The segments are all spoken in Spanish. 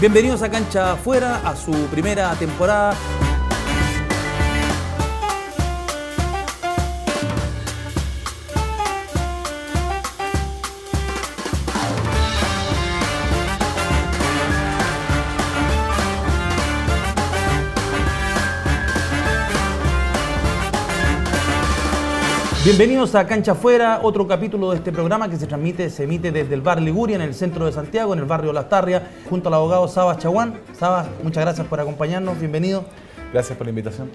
Bienvenidos a Cancha Afuera, a su primera temporada. Bienvenidos a Cancha Afuera, otro capítulo de este programa que se transmite, se emite desde el bar Liguria, en el centro de Santiago, en el barrio Las Tarrias, junto al abogado Sabas Chaguán. Sabas, muchas gracias por acompañarnos, bienvenido. Gracias por la invitación.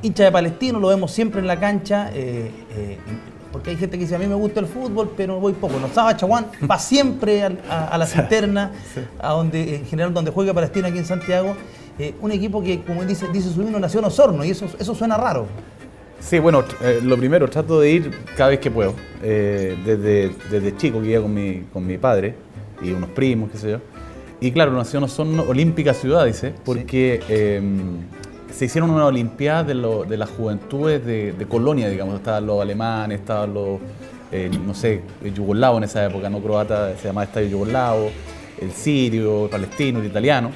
Hincha de Palestino, lo vemos siempre en la cancha, eh, eh, porque hay gente que dice, a mí me gusta el fútbol, pero voy poco. No, Sabas Chaguán va siempre a, a, la cisterna, a donde, en general donde juega Palestino aquí en Santiago. Eh, un equipo que, como dice, dice su himno, nació en Osorno, y eso, eso suena raro. Sí, bueno, eh, lo primero, trato de ir cada vez que puedo. Eh, desde, desde chico que iba con mi, con mi padre y unos primos, qué sé yo. Y claro, nació no son olímpica ciudad, dice, porque eh, se hicieron una olimpiada de, lo, de las juventudes de, de, Colonia, digamos. Estaban los alemanes, estaban los, eh, no sé, yugoslavos en esa época, no croata, se llamaba Estadio Yugoslavo, el sirio, el palestino, el italiano.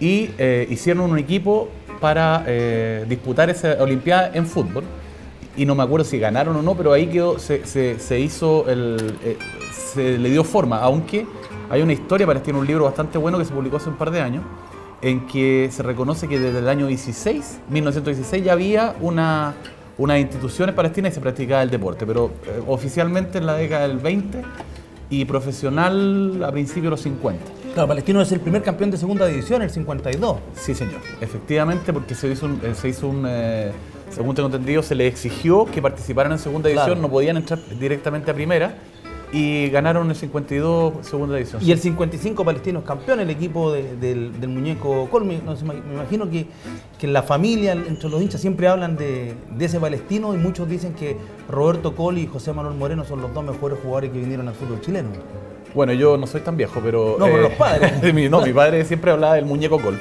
Y eh, hicieron un equipo para eh, disputar esa Olimpiada en fútbol. Y no me acuerdo si ganaron o no, pero ahí quedó, se, se, hizo, el, eh, se le dio forma, aunque hay una historia, parece tiene un libro bastante bueno que se publicó hace un par de años, en que se reconoce que desde el año 16, 1916, ya había una, unas instituciones palestinas y se practicaba el deporte, pero eh, oficialmente en la década del 20 y profesional a principios de los 50. Claro, Palestino es el primer campeón de segunda división, el 52. Sí, señor. Efectivamente, porque se hizo un, se hizo un eh, según tengo entendido, se les exigió que participaran en segunda división, Claro. no podían entrar directamente a primera y ganaron el 52 segunda división. Y el 55 Palestino es campeón, el equipo de- del, del muñeco Colmi. No me imagino que, que la familia, entre los hinchas, siempre hablan de, de ese palestino y muchos dicen que Roberto Coli y José Manuel Moreno son los dos mejores jugadores que vinieron al fútbol chileno. Bueno, yo no soy tan viejo, pero... No, pero los padres. mi, no, mi padre siempre hablaba del muñeco Col.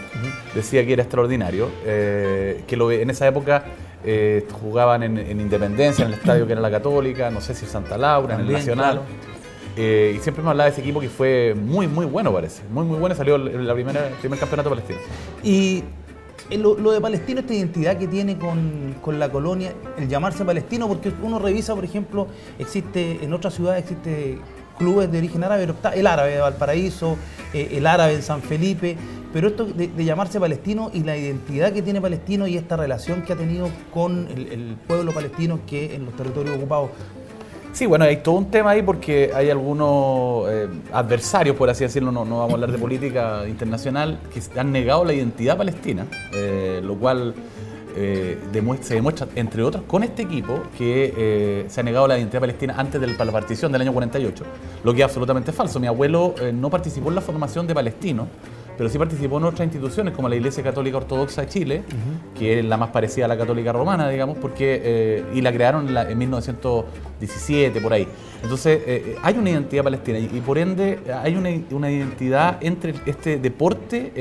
Decía que era extraordinario. eh, que lo, en esa época eh, jugaban en, en Independencia, en el estadio que era la Católica, no sé si Santa Laura, en el Nacional. claro. Eh, y siempre me hablaba de ese equipo que fue muy, muy bueno, parece. Muy, muy bueno. Salió el, la primera, el primer campeonato palestino. Y eh, lo, lo de Palestino, esta identidad que tiene con, con la colonia, el llamarse palestino, porque uno revisa, por ejemplo, existe en otras ciudades existe clubes de origen árabe, el árabe de Valparaíso, eh, el árabe en San Felipe, pero esto de, llamarse palestino y la identidad que tiene palestino y esta relación que ha tenido con el, el pueblo palestino que en los territorios ocupados. Sí, bueno, hay todo un tema ahí porque hay algunos eh, adversarios, por así decirlo, no, no vamos a hablar de política internacional, que han negado la identidad palestina, eh, lo cual eh, demuestra- se demuestra, entre otros, con este equipo que eh, se ha negado la identidad palestina antes de la partición del año 48, lo que es absolutamente falso. Mi abuelo eh, no participó en la formación de palestinos, pero sí participó en otras instituciones como la Iglesia Católica Ortodoxa de Chile, que es la más parecida a la católica romana, digamos, porque y la crearon en, la- en 1917, por ahí. Entonces, hay una identidad palestina y, y por ende hay una, una identidad entre este deporte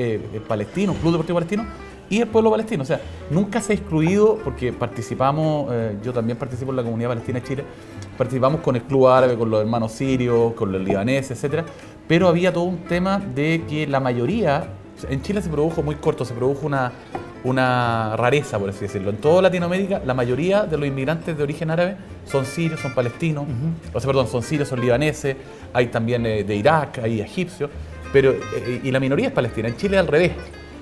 palestino, Club Deportivo Palestino, y el pueblo palestino. O sea, nunca se ha excluido, porque participamos, eh, yo también participo en la comunidad palestina de Chile, participamos con el club árabe, con los hermanos sirios, con los libaneses, etcétera, pero había todo un tema de que la mayoría, en Chile se produjo muy corto, se produjo una, una rareza, por así decirlo. En toda Latinoamérica, la mayoría de los inmigrantes de origen árabe son sirios, son palestinos, o sea, perdón, son sirios, son libaneses, hay también eh, de Irak, hay egipcios, pero, eh, y la minoría es palestina. En Chile al revés.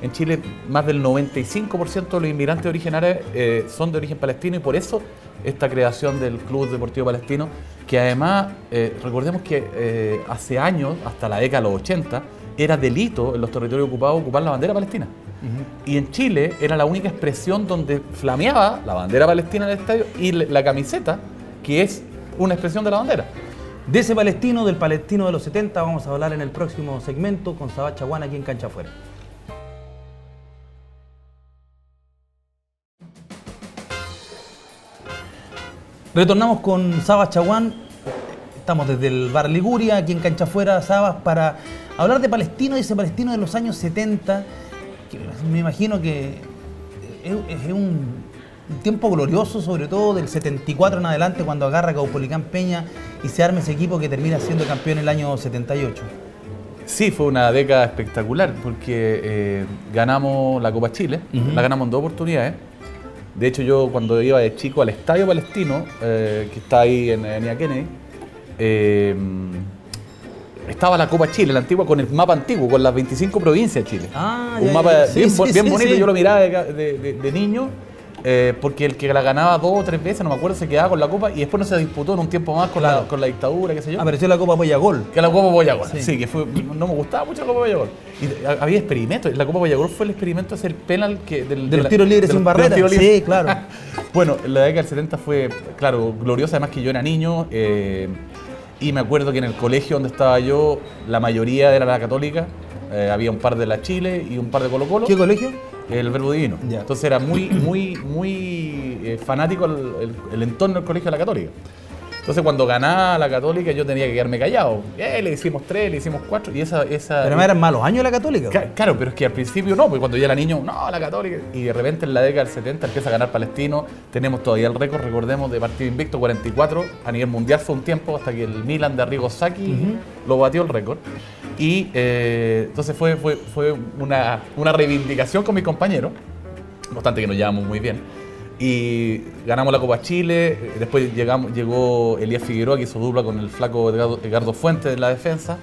En Chile más del 95% de los inmigrantes árabe eh, son de origen palestino y por eso esta creación del Club Deportivo Palestino, que además, eh, recordemos que eh, hace años, hasta la década de los 80, era delito en los territorios ocupados ocupar la bandera palestina. Y en Chile era la única expresión donde flameaba la bandera palestina en el estadio y la camiseta, que es una expresión de la bandera. De ese palestino, del palestino de los 70, vamos a hablar en el próximo segmento con Sabah Chaguán aquí en Cancha Afuera. Retornamos con Sabas Chaguán. Estamos desde el bar Liguria, aquí en Cancha Afuera, Sabas, para hablar de Palestino y ese Palestino de los años 70, que me imagino que es, un tiempo glorioso, sobre todo del 74 en adelante, cuando agarra Caupolicán Peña y se arma ese equipo que termina siendo campeón el año 78. Sí, fue una década espectacular porque eh, ganamos la Copa Chile, la ganamos en dos oportunidades. De hecho, yo cuando iba de chico al Estadio Palestino, eh, que está ahí en Avenida Kennedy, eh, estaba la Copa Chile, la antigua, con el mapa antiguo, con las 25 provincias de Chile. Ah, Un ya, mapa ya, ya. Sí, bien, sí, bo- bien sí, bonito, yo lo miraba de, de- de- de niño, eh, porque el que la ganaba dos o tres veces, no me acuerdo, se quedaba con la Copa y después no se disputó en un tiempo más con, la, con la dictadura, qué sé yo. Apareció la Copa Boyagol. Que la Copa Boyagol, Sí. sí. que fue, no me gustaba mucho la Copa Boyagol. Y ha- había experimentos, la Copa Boyagol fue el experimento de hacer penal que, del, De los la- tiros libres de sin los- de los barrera. tiros libres. Sí, claro. Bueno, la década del 70 fue, claro, gloriosa, además que yo era niño. eh, y me acuerdo que en el colegio donde estaba yo, la mayoría era la católica. eh, había un par de la Chile y un par de Colo Colo. ¿Qué colegio? El Verbo Divino. Entonces era muy, muy, muy eh, fanático el, el- el entorno del colegio de la Católica. Entonces cuando ganaba la Católica yo tenía que quedarme callado. Eh, le hicimos tres, le hicimos cuatro y esa... esa Pero me eran malos años la católica. Ca- Claro, pero es que al principio no, porque cuando yo era niño, no, la Católica. Y de repente en la década del 70 empieza a ganar Palestino. Tenemos todavía el récord, recordemos, de partido invicto, 44. A nivel mundial fue un tiempo hasta que el Milan de Arrigo Sacchi lo batió el récord. Y eh, entonces fue, fue, fue una, una reivindicación con mis compañeros, no obstante que nos llevamos muy bien. Y ganamos la Copa Chile, eh, después llegamos, llegó Elías Figueroa que hizo dupla con el flaco Edgardo, Fuentes en la defensa.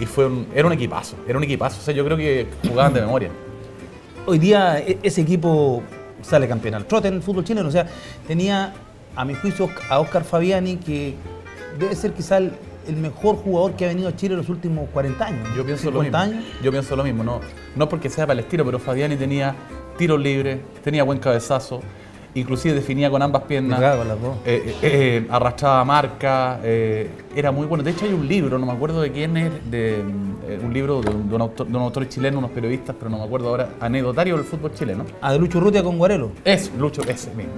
Y fue era un equipazo, era un equipazo. O sea, yo creo que jugaban de memoria. Hoy día e- ese equipo sale campeón al trote en el fútbol chileno. O sea, tenía a mi juicio a Oscar Fabiani, que debe ser quizá el, el mejor jugador que ha venido a Chile en los últimos 40 años. Yo pienso lo 50 mismo. años. Yo pienso lo mismo, no, no porque sea palestino, pero Fabiani tenía tiros libres, tenía buen cabezazo, inclusive definía con ambas piernas. Claro, con las dos. eh, eh, eh, arrastraba marca, eh, era muy bueno. De hecho hay un libro, no me acuerdo de quién es, de, un libro de un, de un autor, de un autor chileno, unos periodistas, pero no me acuerdo ahora, anecdotario del fútbol chileno. A de Lucho Urrutia con Guarelo. Es, Lucho, ese mismo.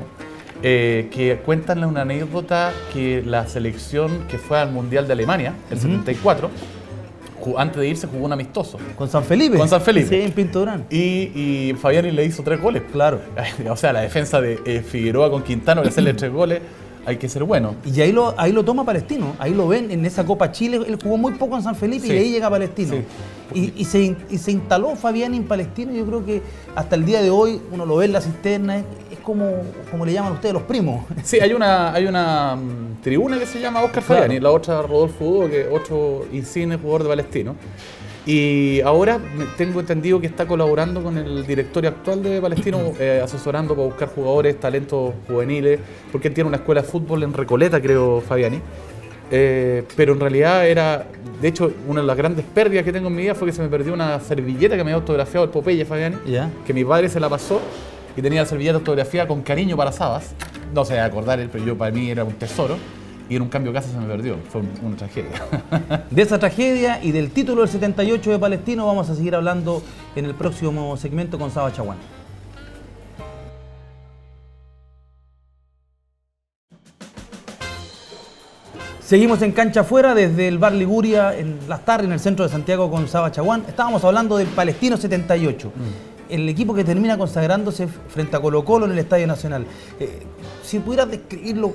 Eh, que cuentan una anécdota que la selección que fue al Mundial de Alemania, el 74, ju- antes de irse jugó un amistoso. Con San Felipe. Con San Felipe. Sí, en Pinto Durán. Y, y Fabiani le hizo tres goles. Claro. O sea, la defensa de eh, Figueroa con Quintano, que hacerle tres goles, hay que ser bueno. Y ahí lo, ahí lo toma Palestino, ahí lo ven en esa Copa Chile, él jugó muy poco en San Felipe Sí. y ahí llega Palestino. Sí. Y, y se, y se instaló Fabián en Palestino, yo creo que hasta el día de hoy uno lo ve en la cisterna, como, como le llaman ustedes los primos. Sí, hay una, hay una mm, tribuna que se llama Oscar Claro. Fabiani, la otra Rodolfo Hugo, que es otro insigne jugador de Palestino. Y ahora tengo entendido que está colaborando con el directorio actual de Palestino, eh, asesorando para buscar jugadores, talentos juveniles, porque él tiene una escuela de fútbol en Recoleta, creo, Fabiani. Eh, pero en realidad era, de hecho, una de las grandes pérdidas que tengo en mi vida fue que se me perdió una servilleta que me había autografiado el Popeye Fabiani que mi padre se la pasó y tenía la servilleta autografiada con cariño para Sabas. No se a acordar él, pero yo para mí era un tesoro. Y en un cambio de casa se me perdió. Fue un- una tragedia. De esa tragedia y del título del 78 de Palestino vamos a seguir hablando en el próximo segmento con Saba Chaguán. Seguimos en cancha afuera desde el bar Liguria en Las Tardes, en el centro de Santiago con Saba Chaguán. Estábamos hablando del Palestino 78, el equipo que termina consagrándose frente a Colo Colo en el Estadio Nacional. Eh, si pudieras describirlo,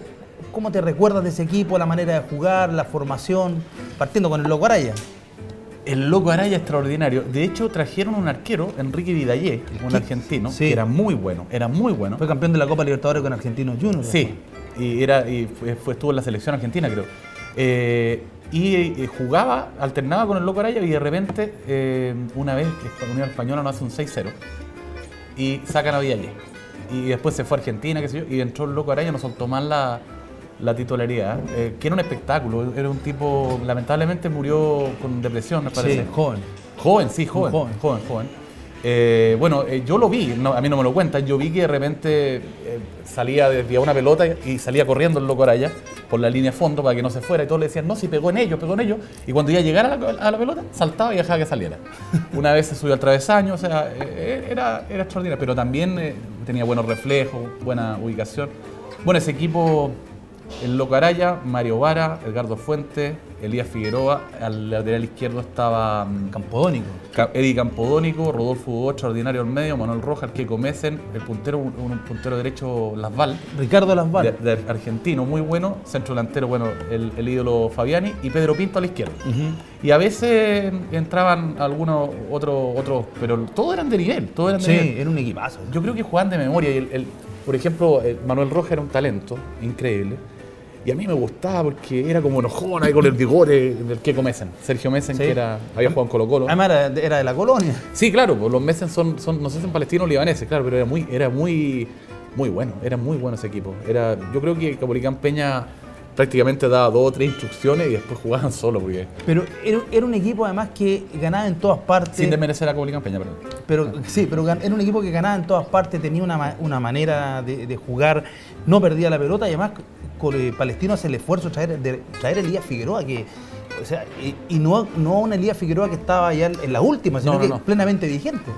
¿cómo te recuerdas de ese equipo, la manera de jugar, la formación, partiendo con el Loco Araya? El loco Araya extraordinario. De hecho, trajeron un arquero, Enrique Vidallé, un argentino, Sí. que era muy bueno. Era muy bueno. Fue campeón de la Copa Libertadores con Argentinos Juniors. Sí, y, era, y fue- estuvo en la selección argentina, creo. Eh, y eh, jugaba, alternaba con el Loco Araya y de repente, eh, una vez que la Unión Española nos hace un 6-0 y sacan a Villallé. Y después se fue a Argentina, qué sé yo, y entró el Loco Araya, no soltó más la, la titularidad, eh, que era un espectáculo. Era un tipo, lamentablemente murió con depresión, me parece. Sí, joven. Joven, sí, joven. joven. Joven, joven. Eh, bueno, eh, yo lo vi, no, a mí no me lo cuentan, yo vi que de repente eh, salía, desviaba una pelota y salía corriendo el loco Araya por la línea de fondo para que no se fuera y todos le decían, no, si pegó en ellos, pegó en ellos. Y cuando ya llegara a la, a la pelota, saltaba y dejaba que saliera. Una vez se subió al travesaño, o sea, era, era extraordinario, pero también tenía buenos reflejos, buena ubicación. Bueno, ese equipo, el loco Araya, Mario Vara, Edgardo Fuentes, Elías Figueroa, al lateral izquierdo estaba mm, Campodónico. Ca- Eddie Campodónico, Rodolfo Hugo, extraordinario al medio, Manuel Rojas, que Comesen, el puntero, un, un puntero derecho Lasval, Ricardo Lasval. de, de argentino, muy bueno, centro delantero, bueno, el, el ídolo Fabiani, y Pedro Pinto a la izquierda. Y a veces entraban algunos otros, otros, pero todos eran de nivel, todos eran de Sí, nivel. era un equipazo. Yo creo que jugaban de memoria. Y el, el- por ejemplo, el Manuel Rojas era un talento increíble. Y a mí me gustaba porque era como enojón ahí con el bigote del que Mesen. Sergio Mesen, Sí. que era, había jugado en Colo Colo. Además era de, era de la colonia. Sí, claro, pues los Mesen son, son, no sé si son palestinos o libaneses, claro, pero era muy, era muy, muy bueno, era muy bueno ese equipo. Era, yo creo que Capolicán Peña prácticamente daba dos o tres instrucciones y después jugaban solo, porque Pero era, era un equipo además que ganaba en todas partes. sin desmerecer a Capolicán Peña, perdón. Pero sí, pero era un equipo que ganaba en todas partes, tenía una, una manera de, de jugar, no perdía la pelota y además Palestino hace el esfuerzo de traer, de traer a Elías Figueroa, que, o sea, y, y no, no una Elías Figueroa que estaba ya en la última, sino No, no, que no. plenamente vigente.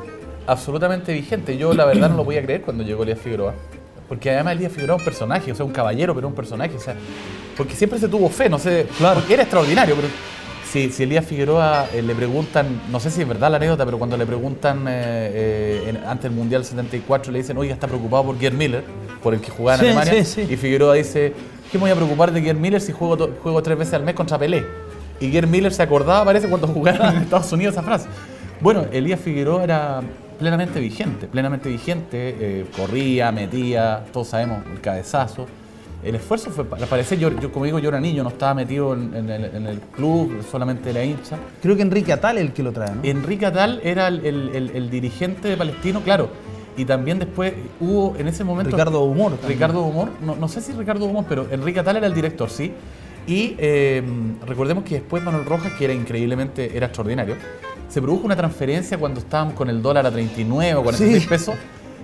absolutamente vigente. Yo la verdad no lo podía creer cuando llegó Elías Figueroa. Porque además Elías Figueroa es un personaje, o sea, un caballero, pero un personaje. O sea, porque siempre se tuvo fe, no sé. Claro. Porque era extraordinario, pero si, si Elías Figueroa eh, le preguntan, no sé si es verdad la anécdota, pero cuando le preguntan eh, eh, en- antes del Mundial 74, le dicen, oiga, está preocupado por Gerd Miller, por el que jugaba en Sí, Alemania. sí, sí. Y Figueroa dice, ¿qué me voy a preocupar de Gerd Miller si juego, juego tres veces al mes contra Pelé? Y Gerd Miller se acordaba, parece, cuando jugaron en Estados Unidos esa frase. Bueno, Elías Figueroa era plenamente vigente, plenamente vigente, eh, corría, metía, todos sabemos, el cabezazo. El esfuerzo fue para parecer, yo, yo como digo, yo era niño, no estaba metido en, en el, en el club, solamente era hincha. Creo que Enrique Atal es el que lo trae, ¿no? Enrique Atal era el, el- el- el dirigente de Palestino, claro. Y también después hubo en ese momento. Ricardo Humor. también. Ricardo Humor, no, no sé si Ricardo Humor, pero Enrique Atal era el director, sí. Y eh, recordemos que después Manuel Rojas, que era increíblemente, era extraordinario, se produjo una transferencia cuando estábamos con el dólar a 39 o 46 Sí. pesos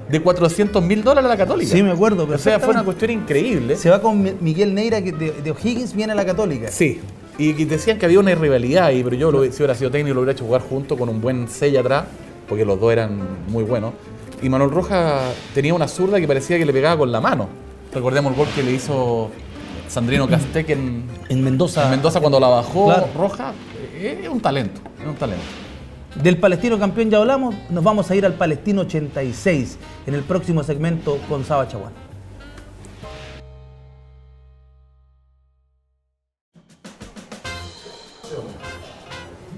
de 400 mil dólares a la Católica. Sí, me acuerdo, O sea, fue una cuestión increíble. Se va con Mi- Miguel Neira que de, de O'Higgins, viene a la Católica. Sí. Y decían que había una rivalidad ahí, pero yo lo- si hubiera sido técnico lo hubiera hecho jugar junto con un buen sello atrás, porque los dos eran muy buenos. Y Manuel Rojas tenía una zurda que parecía que le pegaba con la mano. Recordemos el gol que le hizo Sandrino Castec en, En Mendoza. en Mendoza cuando la bajó Claro. Rojas. Eh, Es un talento, es un talento. Del Palestino campeón ya hablamos, nos vamos a ir al Palestino 86 en el próximo segmento con Saba Chaguán.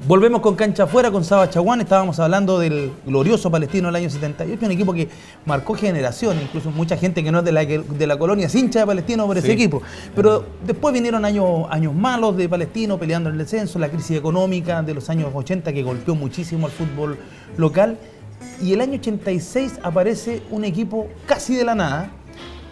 Volvemos con cancha afuera con Saba Chaguán. Estábamos hablando del glorioso Palestino del año 78, un equipo que marcó generaciones, incluso mucha gente que no es de la, de la colonia es hincha de Palestino por ese Sí. equipo. Pero después vinieron años, años malos de Palestino peleando en el descenso, la crisis económica de los años 80 que golpeó muchísimo al fútbol local. Y el año 86 aparece un equipo casi de la nada,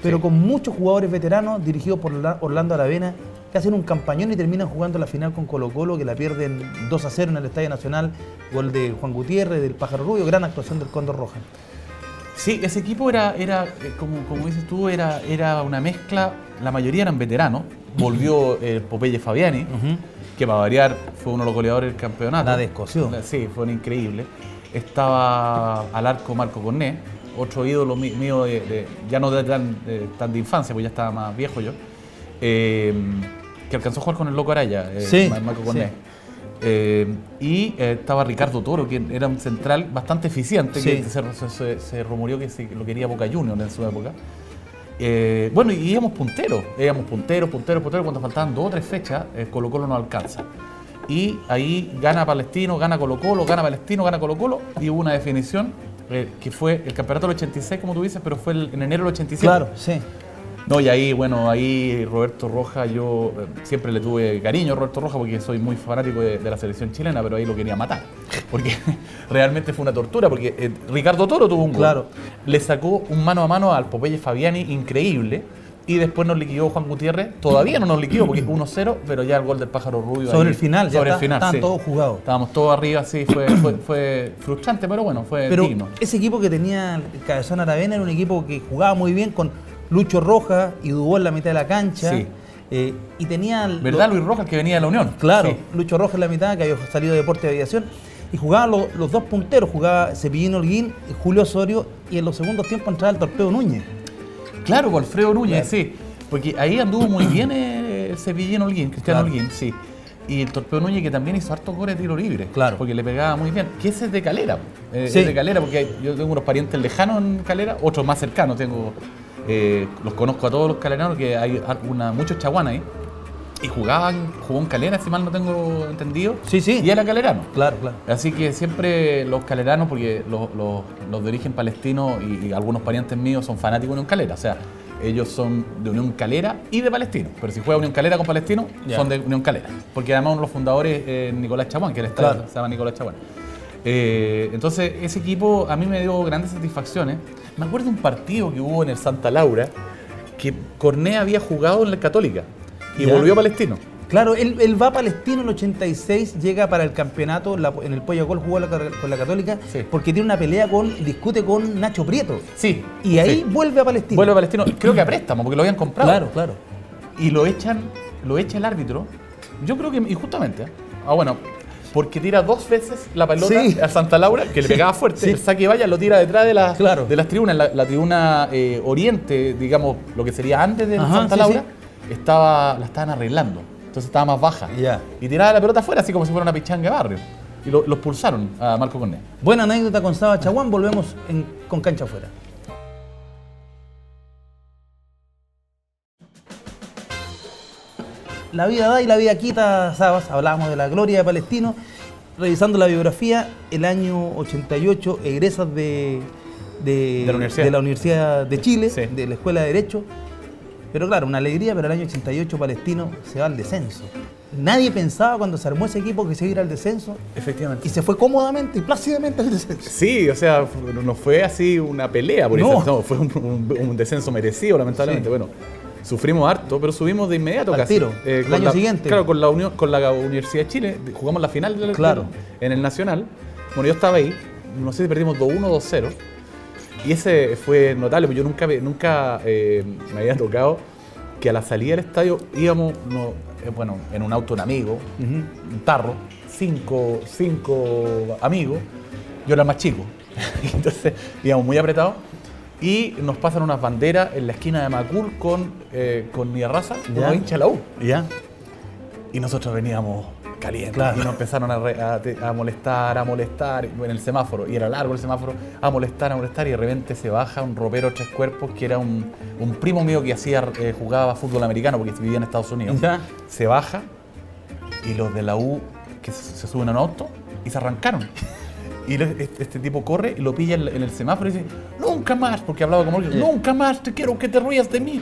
pero con muchos jugadores veteranos dirigidos por Orla- Orlando Aravena que hacen un campañón y terminan jugando la final con Colo Colo, que la pierden 2 a 0 en el Estadio Nacional, gol de Juan Gutiérrez, del Pájaro Rubio, gran actuación del Cóndor Roja. Sí, ese equipo era, era eh, como, como dices tú, era, era una mezcla, la mayoría eran veteranos. Volvió eh, Popeye Fabiani, que para variar fue uno de los goleadores del campeonato. La descoció. Sí, fue un increíble. Estaba al arco Marco Corné, otro ídolo mí- mío, de, de- ya no de tan, de, tan de infancia, porque ya estaba más viejo yo, eh, que alcanzó a jugar con el Loco Araya, eh, Sí, Mar- Marco Corné. sí. Eh, y eh, estaba Ricardo Toro, que era un central bastante eficiente, Sí. que se, se, se- se rumoreó que se- lo quería Boca Juniors en su época. Eh, bueno, y íbamos punteros, íbamos punteros, punteros, punteros, cuando faltaban dos o tres fechas, Colo Colo no alcanza. Y ahí gana Palestino, gana Colo Colo, gana Palestino, gana Colo Colo, y hubo una definición que fue el campeonato del 86, como tú dices, pero fue el- en enero del 87. Claro, sí. No, y ahí, bueno, ahí Roberto Roja, yo eh, siempre le tuve cariño a Roberto Roja porque soy muy fanático de, de la selección chilena, pero ahí lo quería matar. Porque realmente fue una tortura, porque eh, Ricardo Toro tuvo un gol. Claro. Le sacó un mano a mano al Popeye Fabiani, increíble. Y después nos liquidó Juan Gutiérrez. Todavía no nos liquidó porque 1-0, pero ya el gol del pájaro rubio. Sobre ahí- el final, ya sobre está- el final, estaban sí. todos jugados. Estábamos todos arriba, sí, fue, fue, fue frustrante, pero bueno, fue Pero digno. ese equipo que tenía el Cabezón Aravena era un equipo que jugaba muy bien con Lucho Roja y Dubó en la mitad de la cancha. Sí. Eh, y tenía. el- ¿Verdad, Luis Rojas, que venía de la Unión? Claro, Sí. Lucho Roja en la mitad, que había salido de deporte de aviación. Y jugaban los, los dos punteros, jugaba Cepillín Holguín y Julio Osorio. Y en los segundos tiempos entraba el Torpedo Núñez. Claro, con Alfredo Núñez, Claro. sí. Porque ahí anduvo muy bien eh, Cepillín Holguín, Cristiano Claro. Holguín, sí. y el Torpeo Núñez que también hizo hartos goles de tiro libre. Claro. Porque le pegaba muy bien. Que ese es de Calera. eh, Sí. Es de Calera porque yo tengo unos parientes lejanos en Calera, otros más cercanos. Tengo, eh, los conozco a todos los caleranos que hay una, muchos chaguanas ahí. Y jugaban, jugó en Calera, si mal no tengo entendido. Sí, sí. Y era calerano. Claro, claro. Así que siempre los caleranos, porque los, los- los de origen palestino y, y algunos parientes míos son fanáticos de Unión Calera. O sea, ellos son de Unión Calera y de Palestino. Pero si juega Unión Calera con Palestino, son de Unión Calera. Porque además uno de los fundadores es Nicolás Chaguán, que el estadio Claro. se llama Nicolás Chaguán. Eh, entonces, ese equipo a mí me dio grandes satisfacciones. Me acuerdo de un partido que hubo en el Santa Laura que Corné había jugado en la Católica y Ya. volvió a Palestino. Claro, él, él va a Palestino en el 86, llega para el campeonato, la- en el Pollo Gol jugó la- con la Católica, Sí. porque tiene una pelea con, discute con Nacho Prieto. Sí. Y ahí sí. vuelve a Palestino. Vuelve a Palestino, creo que a préstamo, porque lo habían comprado. Claro, claro. y lo echan, lo echa el árbitro. Yo creo que injustamente. ¿eh? Ah, bueno, porque tira dos veces la pelota Sí. a Santa Laura, que le pegaba fuerte. Sí. El saque vaya lo tira detrás de, la- Claro. de las tribunas. La, la tribuna eh, oriente, digamos, lo que sería antes de Ajá, Santa sí, Laura, Estaba, la estaban arreglando. Entonces estaba más baja. Y tiraba la pelota afuera, así como si fuera una pichanga de barrio. Y lo, los pulsaron a Marco Cornet. Buena anécdota con Saba Chaguán, volvemos en- con cancha afuera. La vida da y la vida quita, Sabas. Hablábamos de la gloria de Palestino. Revisando la biografía, el año 88 egresas de, de, De la universidad. de la Universidad de Chile, Sí. de la Escuela de Derecho. Pero claro, una alegría, pero el año 88 Palestino se va al descenso. Nadie pensaba cuando se armó ese equipo que se iba a ir al descenso Efectivamente. y se fue cómodamente y plácidamente al descenso. Sí, o sea, no fue así una pelea por No. eso, no, fue un, un- un descenso merecido, lamentablemente. Sí. Bueno, sufrimos harto, pero subimos de inmediato Al casi. tiro, el con año la- siguiente. Claro, con la, unión, con la Universidad de Chile, jugamos la final del, Claro. en el Nacional. Bueno, yo estaba ahí, no sé si perdimos 2-1 o 2-0. Y ese fue notable, porque yo nunca, nunca eh, me había tocado que a la salida del estadio íbamos, no, eh, bueno, en un auto un amigo, un tarro, cinco, cinco amigos, yo era el más chico. Entonces íbamos muy apretados y nos pasan unas banderas en la esquina de Macul con, eh, con mi raza, hinchas de la U. ¿Ya? Y nosotros veníamos calientes. Claro. Y nos empezaron a, re- a molestar, a molestar en el semáforo. Y era largo el semáforo, a molestar, a molestar. Y de repente se baja un ropero tres cuerpos que era un, un primo mío que hacía, eh, jugaba fútbol americano porque vivía en Estados Unidos. Ya. Se baja y los de la U que se, se suben a un auto y se arrancaron. Y este, tipo corre y lo pilla en, el semáforo y dice, nunca más, porque hablaba como él, nunca más te quiero que te rías de mí.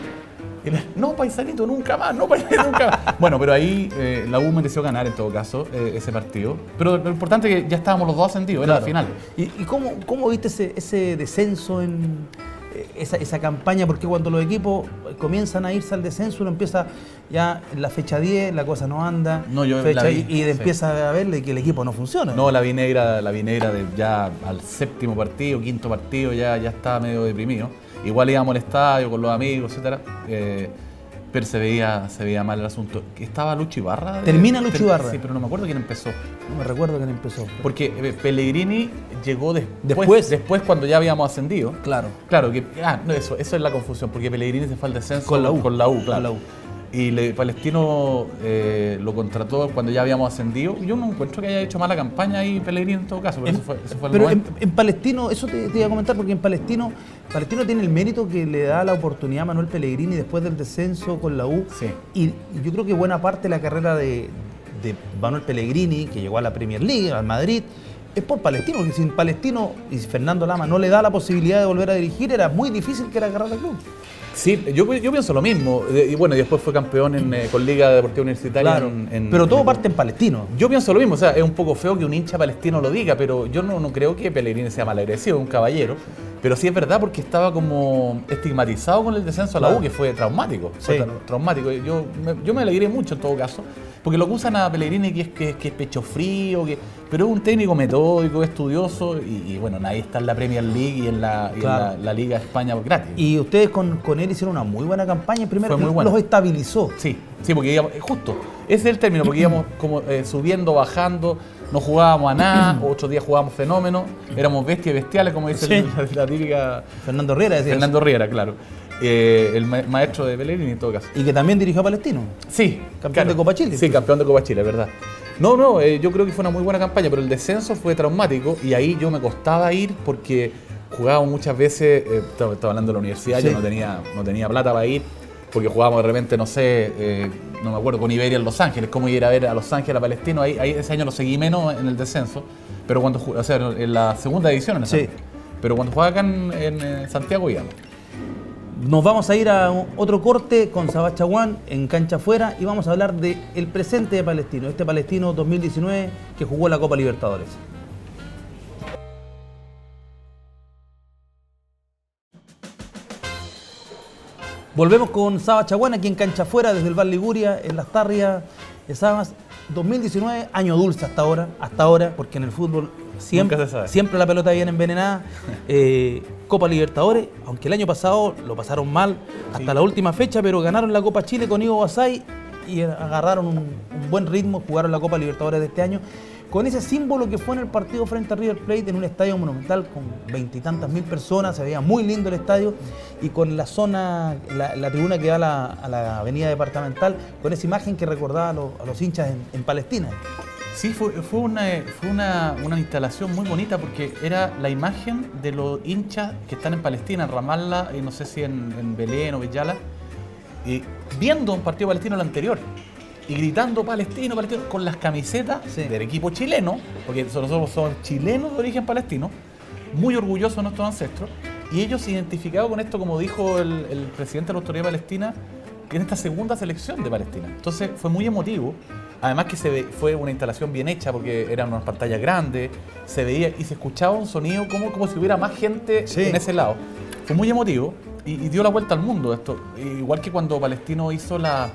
Y le, no, paisanito, nunca más, no, paisanito, nunca más. Bueno, pero ahí eh, la U mereció ganar en todo caso eh, ese partido. Pero lo importante es que ya estábamos los dos ascendidos, era la Claro. final. ¿Y, y cómo, cómo viste ese, ese descenso en esa, esa campaña? Porque cuando los equipos comienzan a irse al descenso, uno empieza ya en la fecha 10, la cosa no anda. No, yo fecha, la vi, y, y sí. empieza a verle que el equipo no funciona. No, la vinegra, la vinegra de ya al séptimo partido, quinto partido, ya, ya estaba medio deprimido. Igual íbamos al estadio con los amigos, etcétera. eh, pero se veía, se veía mal el asunto. ¿Estaba Lucho Ibarra? Termina Lucho Ibarra. Sí, pero no me acuerdo quién empezó. No me recuerdo quién empezó. Porque eh, Pellegrini llegó después, Después. después cuando ya habíamos ascendido. Claro. Claro, que, ah, no, eso, eso es la confusión, porque Pellegrini se fue al descenso Con la U. Con la U, claro. Con la U. Y le- Palestino eh, lo contrató cuando ya habíamos ascendido. Yo no encuentro que haya hecho mala campaña ahí Pellegrini en todo caso, pero En- eso fue, eso fue el pero en, 90. en Palestino, eso te, te iba a comentar, porque en Palestino, Palestino tiene el mérito que le da la oportunidad a Manuel Pellegrini después del descenso con la U. Sí. Y yo creo que buena parte de la carrera de, de Manuel Pellegrini, que llegó a la Premier League, al Madrid, es por Palestino, porque sin Palestino y Fernando Lama no le da la posibilidad de volver a dirigir, era muy difícil que era agarrar al club. Sí, yo, yo pienso lo mismo. De- Y bueno, y después fue campeón en, eh, con Liga Deportiva Universitaria. en- en- pero todo parte en Palestino. Yo pienso lo mismo, o sea, es un poco feo que un hincha palestino lo diga, pero yo no, no creo que Pellegrini sea malagresivo, es un caballero. Pero sí es verdad porque estaba como estigmatizado con el descenso a la Claro. U, que fue traumático. Fue Sí. traumático. Yo me, yo me alegré mucho en todo caso, porque lo acusan a Pellegrini que es, que, que es pecho frío, que, pero es un técnico metódico, estudioso, y, y bueno, nadie está en la Premier League y en la, y en Claro. la, la Liga de España gratis. Y ustedes con, con él hicieron una muy buena campaña. Primero, muy los estabilizó. Sí, sí, porque íbamos, eh, justo, ese es el término, porque íbamos como eh, subiendo, bajando, no jugábamos a nada, otros días jugábamos fenómenos, éramos bestias bestiales, como dice Sí. la, la típica Fernando Herrera decía. Fernando Riera, claro. Eh, el ma- maestro de Pellegrini en todo caso. Y que también dirigió a Palestino. Sí, Campeón de Copa Chile. Sí, campeón de Copa Chile, es verdad. No, no, eh, yo creo que fue una muy buena campaña, pero el descenso fue traumático y ahí yo me costaba ir porque jugábamos muchas veces, eh, estaba, estaba hablando de la universidad, Sí. yo no tenía, no tenía plata para ir porque jugábamos de repente, no sé, eh, no me acuerdo, con Iberia en Los Ángeles, cómo ir a ver a Los Ángeles, a Palestino, ahí, ahí ese año lo seguí menos en el descenso, pero cuando, o sea, en la segunda edición, en esa- Sí. pero cuando jugaba acá en, en, Santiago íbamos. Nos vamos a ir a otro corte con Sabachaguán en cancha afuera y vamos a hablar del el presente de Palestino, este Palestino 2019 que jugó la Copa Libertadores. Volvemos con Saba Chaguán aquí en Cancha Afuera desde el Val Liguria, en las Tarrias de. 2019, año dulce hasta ahora, hasta ahora, porque en el fútbol siempre, siempre la pelota viene envenenada. Eh, Copa Libertadores, aunque el año pasado lo pasaron mal hasta la última fecha, pero ganaron la Copa Chile con Ivo Basay y agarraron un, buen ritmo, jugaron la Copa Libertadores de este año. Con ese símbolo que fue en el partido frente a River Plate en un estadio monumental con veintitantas mil personas, se veía muy lindo el estadio y con la zona, la, tribuna que da a la, avenida departamental, con esa imagen que recordaba a los, a los hinchas en, en Palestina. Sí, fue, fue, una, fue una, una instalación muy bonita porque era la imagen de los hinchas que están en Palestina, en Ramallah, y no sé si en, en Belén o Villalba, y viendo un partido palestino el anterior y gritando palestino, palestino, con las camisetas Sí. del equipo chileno, porque nosotros somos chilenos de origen palestino, muy orgullosos de nuestros ancestros, y ellos se identificaban con esto, como dijo el, el presidente de la Autoridad Palestina, en esta segunda selección de Palestina. Entonces fue muy emotivo. Además que se ve- fue una instalación bien hecha porque eran unas pantallas grandes, se veía y se escuchaba un sonido como, como si hubiera más gente Sí. en ese lado. Fue muy emotivo y, y dio la vuelta al mundo esto. Igual que cuando Palestino hizo la,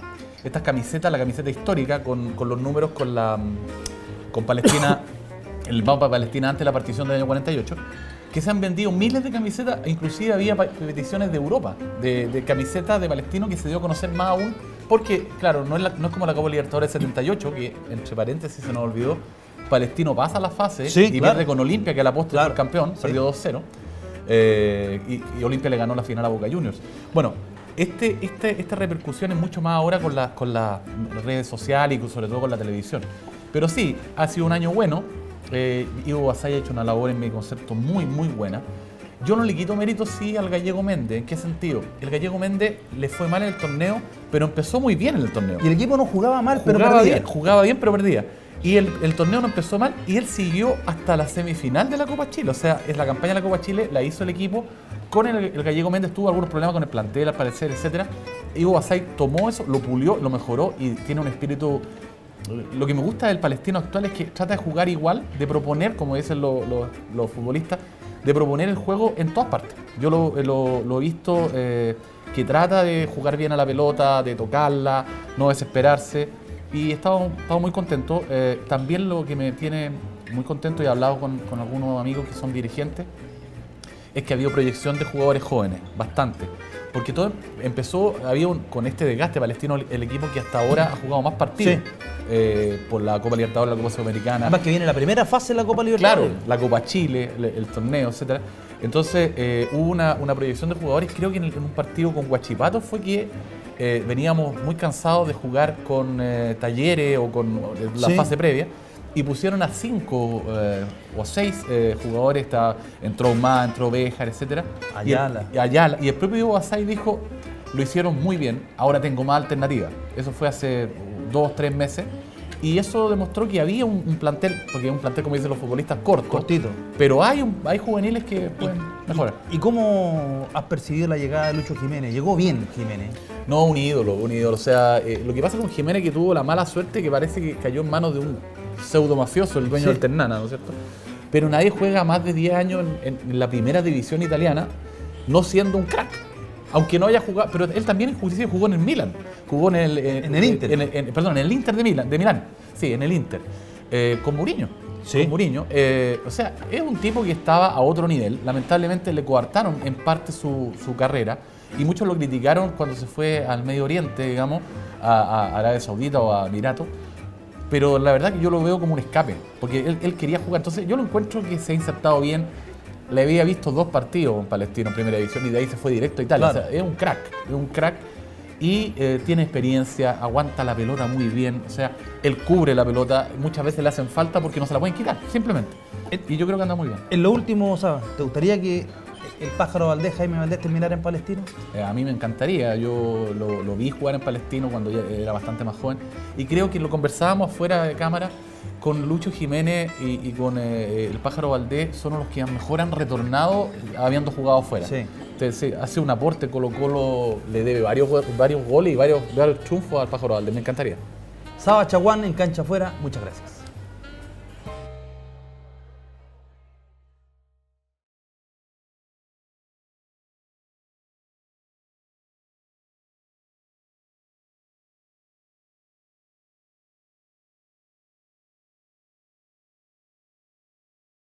estas camisetas, la camiseta histórica con, con los números con la mm, con Palestina, el mapa de Palestina antes de la partición del año 48, que se han vendido miles de camisetas, inclusive había peticiones de Europa, de, de camisetas de Palestino que se dio a conocer más aún, porque claro, no es, la- no es como la Copa Libertadores 78, que entre paréntesis se nos olvidó, Palestino pasa a la fase Sí, y claro. pierde con Olimpia, que el apóstol Claro, campeón, sí. perdió 2-0. Eh, y, y Olimpia le ganó la final a Boca Juniors. Bueno, este, este, esta repercusión es mucho más ahora con, la- con las redes sociales y sobre todo con la televisión. Pero sí, ha sido un año bueno. Eh, Ivo Basay ha hecho una labor en mi concepto muy, muy buena. Yo no le quito mérito sí al gallego Méndez. ¿En qué sentido? El gallego Méndez le fue mal en el torneo, pero empezó muy bien en el torneo Y el equipo no jugaba mal, pero perdía. bien, jugaba bien, pero perdía. Y el, el torneo no empezó mal y él siguió hasta la semifinal de la Copa Chile. O sea, es la campaña de la Copa Chile, la hizo el equipo. Con el, el gallego Méndez tuvo algunos problemas con el plantel, al parecer, etcétera. Ivo Basay tomó eso, lo pulió, lo mejoró y tiene un espíritu. Lo que me gusta del palestino actual es que trata de jugar igual, de proponer, como dicen los, los- los futbolistas, de proponer el juego en todas partes. Yo lo, lo- lo he visto eh, que trata de jugar bien a la pelota, de tocarla, no desesperarse. Y he estado, estado muy contento. Eh, también lo que me tiene muy contento, y he hablado con, con algunos amigos que son dirigentes, es que ha habido proyección de jugadores jóvenes, bastante. Porque todo empezó, había un- con este desgaste palestino, el, equipo que hasta ahora ha jugado más partidos. Eh, por la Copa Libertadores, la Copa Sudamericana. Además que viene la primera fase de la Copa Libertadores. Claro, la Copa Chile, el, el torneo, etcétera. Entonces eh, hubo una, una proyección de jugadores, creo que en, el- en un partido con Guachipato fue que eh, veníamos muy cansados de jugar con talleres o con la Sí. fase previa y pusieron a cinco eh, o seis eh, jugadores, está, entró más, entró Béjar. Y el- Ayala. y Ayala. Y el propio Ivo Basay dijo, lo hicieron muy bien, ahora tengo más alternativas. Eso fue hace dos, tres meses. Y eso demostró que había un, un plantel, porque es un plantel, como dicen los futbolistas, corto. Cortito. Pero hay, un- hay juveniles que pueden mejorar. ¿Y cómo has percibido la llegada de Lucho Jiménez? Llegó bien Jiménez. No, un ídolo, un ídolo. O sea, eh, lo que pasa con Jiménez que tuvo la mala suerte que parece que cayó en manos de un pseudo mafioso, el dueño Sí. del Ternana, ¿no es cierto? Pero nadie juega más de 10 años en, en- en la primera división italiana, no siendo un crack. Aunque no haya jugado, pero él también inclusive jugó en el Milan, jugó en el, En el Inter. en el- en- perdón, en el Inter de Milán, de Milán. Sí, en el Inter. Eh, con Mourinho. Sí. Con Mourinho. Eh, o sea, es un tipo que estaba a otro nivel. Lamentablemente le coartaron en parte su, su carrera y muchos lo criticaron cuando se fue al Medio Oriente, digamos, a, a Arabia Saudita o a Emiratos. Pero la verdad que yo lo veo como un escape, porque él, él quería jugar. Entonces yo lo encuentro que se ha insertado bien. Le había visto dos partidos con Palestino en primera división y de ahí se fue directo a Italia. Claro. O sea, es un crack, es un crack y eh, tiene experiencia, aguanta la pelota muy bien, o sea, él cubre la pelota, muchas veces le hacen falta porque no se la pueden quitar, simplemente. Y yo creo que anda muy bien. En lo último, Saba, ¿te gustaría que el pájaro Valdés, Jaime Valdés, terminara en Palestino? Eh, a mí me encantaría, yo lo, lo vi jugar en Palestino cuando ya era bastante más joven y creo que lo conversábamos fuera de cámara con Lucho Jiménez y, y con eh, el pájaro Valdés, son los que mejor han retornado habiendo jugado fuera. Sí. Entonces, hace un aporte, Colo Colo le debe varios goles y varios, varios triunfos al pájaro Valdés, me encantaría. Saba Chaguán en cancha afuera, muchas gracias.